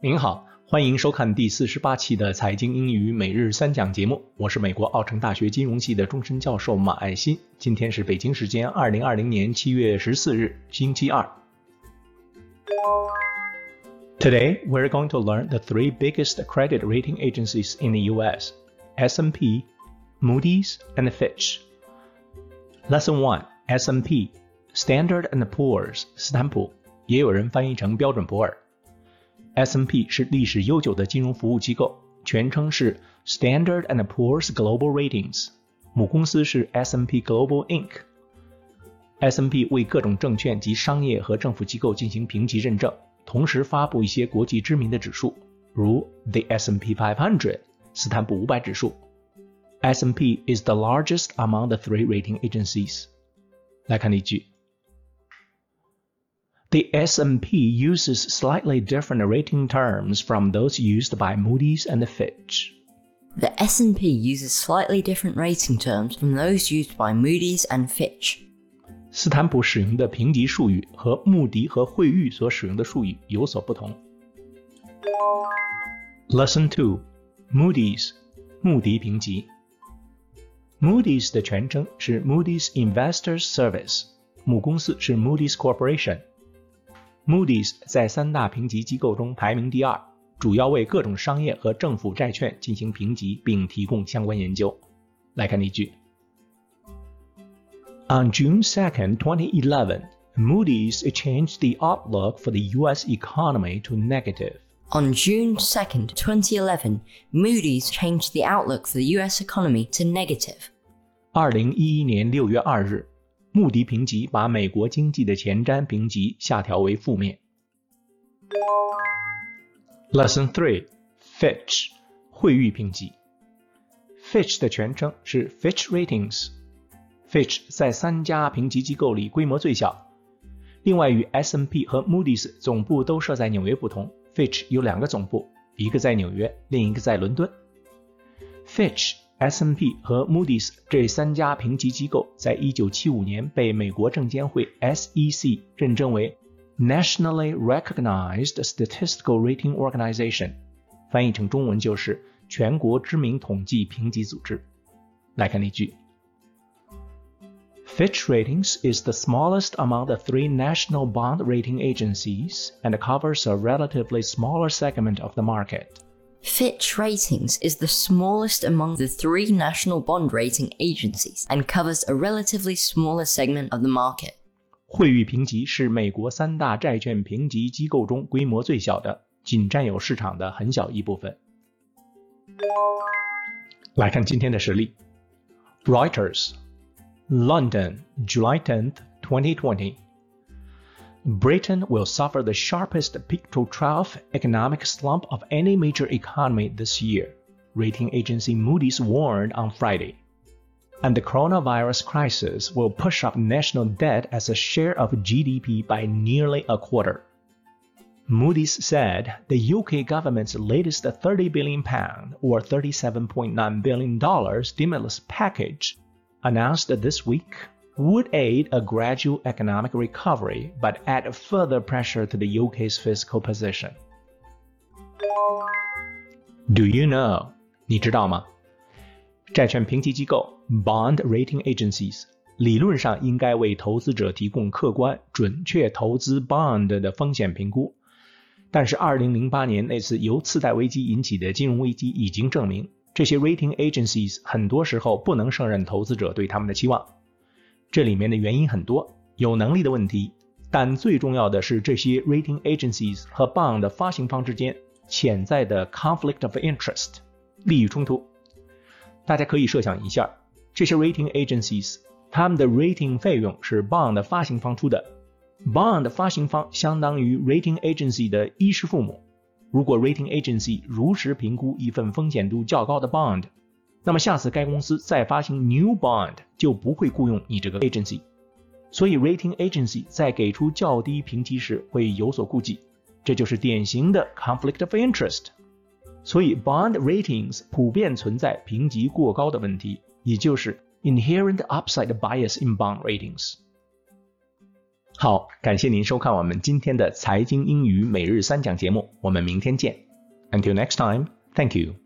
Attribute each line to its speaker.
Speaker 1: 您好，欢迎收看第四十八期的财经英语每日三讲节目。我是美国奥城大学金融系的终身教授马爱新。今天是北京时间二零二零年七月十四日，星期二。Today we're going to learn the three biggest credit rating agencies in the U.S. S&P, Moody's, and Fitch. Lesson one: S&P, Standard and Poor's, 斯坦普，也有人翻译成标准普尔。 S&P 是历史悠久的金融服务机构，全称是 Standard and Poor's Global Ratings，母公司是 S&P Global Inc。S&P 为各种证券及商业和政府机构进行评级认证，同时发布一些国际知名的指数，如 The S&P 500斯坦普五百指数。S&P is the largest among the three rating agencies。来看例句。The S&P uses slightly different rating terms from those used by Moody's and Fitch.
Speaker 2: The S&P uses slightly different rating terms from those used by Moody's and Fitch.
Speaker 1: 斯坦普使用的评级术语和穆迪和惠誉所使用的术语有所不同。Lesson Two: Moody's 穆迪评级。Moody's 的全称是 Moody's Investors Service，母公司是 Moody's Corporation。 Moody's 在三大评级机构中排名第二，主要为各种商业和政府债券进行评级，并提供相关研究。来看例句：On June 2nd, 2011, Moody's changed the outlook for the U.S. economy to negative.
Speaker 2: On June 2nd, 2011, Moody's changed the outlook for the US economy to negative.
Speaker 1: 二零一一年六月二日， 穆迪评级把美国经济的前瞻评级下调为负面。Lesson Three: Fitch 惠誉评级。Fitch 的全称是 Fitch Ratings。Fitch 在三家评级机构里规模最小，另外与 S&P 和 Moody's 总部都设在纽约不同，Fitch 有两个总部，一个在纽约，另一个在伦敦。Fitch S&P 和 Moody's 这三家评级机构，在1975年被美国证监会 SEC 认证为 Nationally Recognized Statistical Rating Organization，翻译成中文就是全国知名统计评级组织。来看例句：Fitch Ratings is the smallest among the three national bond rating agencies and covers a relatively smaller segment of the market.
Speaker 2: Fitch Ratings is the smallest among the three national bond rating agencies and covers a relatively smaller segment of the market.
Speaker 1: 惠誉评级是美国三大债券评级机构中规模最小的，仅占有市场的很小一部分。来看今天的实例：Reuters, London, July 10th, 2020. Britain will suffer the sharpest peak to trough economic slump of any major economy this year, rating agency Moody's warned on Friday. And the coronavirus crisis will push up national debt as a share of GDP by nearly a quarter. Moody's said the UK government's latest £30 billion or $37.9 billion stimulus package, announced this week, would aid a gradual economic recovery but add further pressure to the UK's fiscal position. Do you know? 你知道吗？债券评级机构 （bond rating agencies） 理论上应该为投资者提供客观、准确投资 bond 的风险评估，但是2008年那次由次贷危机引起的金融危机已经证明，这些 rating agencies 很多时候不能胜任投资者对他们的期望。 这里面的原因很多，有能力的问题，但最重要的是这些 rating agencies 和 bond 发行方之间潜在的 conflict of interest 利益冲突。大家可以设想一下，这些 rating agencies 他们的 rating 费用是 bond 发行方出的，bond 发行方相当于 rating agency 的衣食父母。如果 rating agency 如实评估一份风险度较高的 bond，那么下次该公司再发行 new bond 就不会雇佣你这个 agency，所以 rating agency 在给出较低评级时会有所顾忌，这就是典型的 conflict of interest。所以 bond ratings 普遍存在评级过高的问题，也就是 inherent upside bias in bond ratings。 好，感谢您收看我们今天的财经英语每日三讲节目，我们明天见。Until next time, thank you.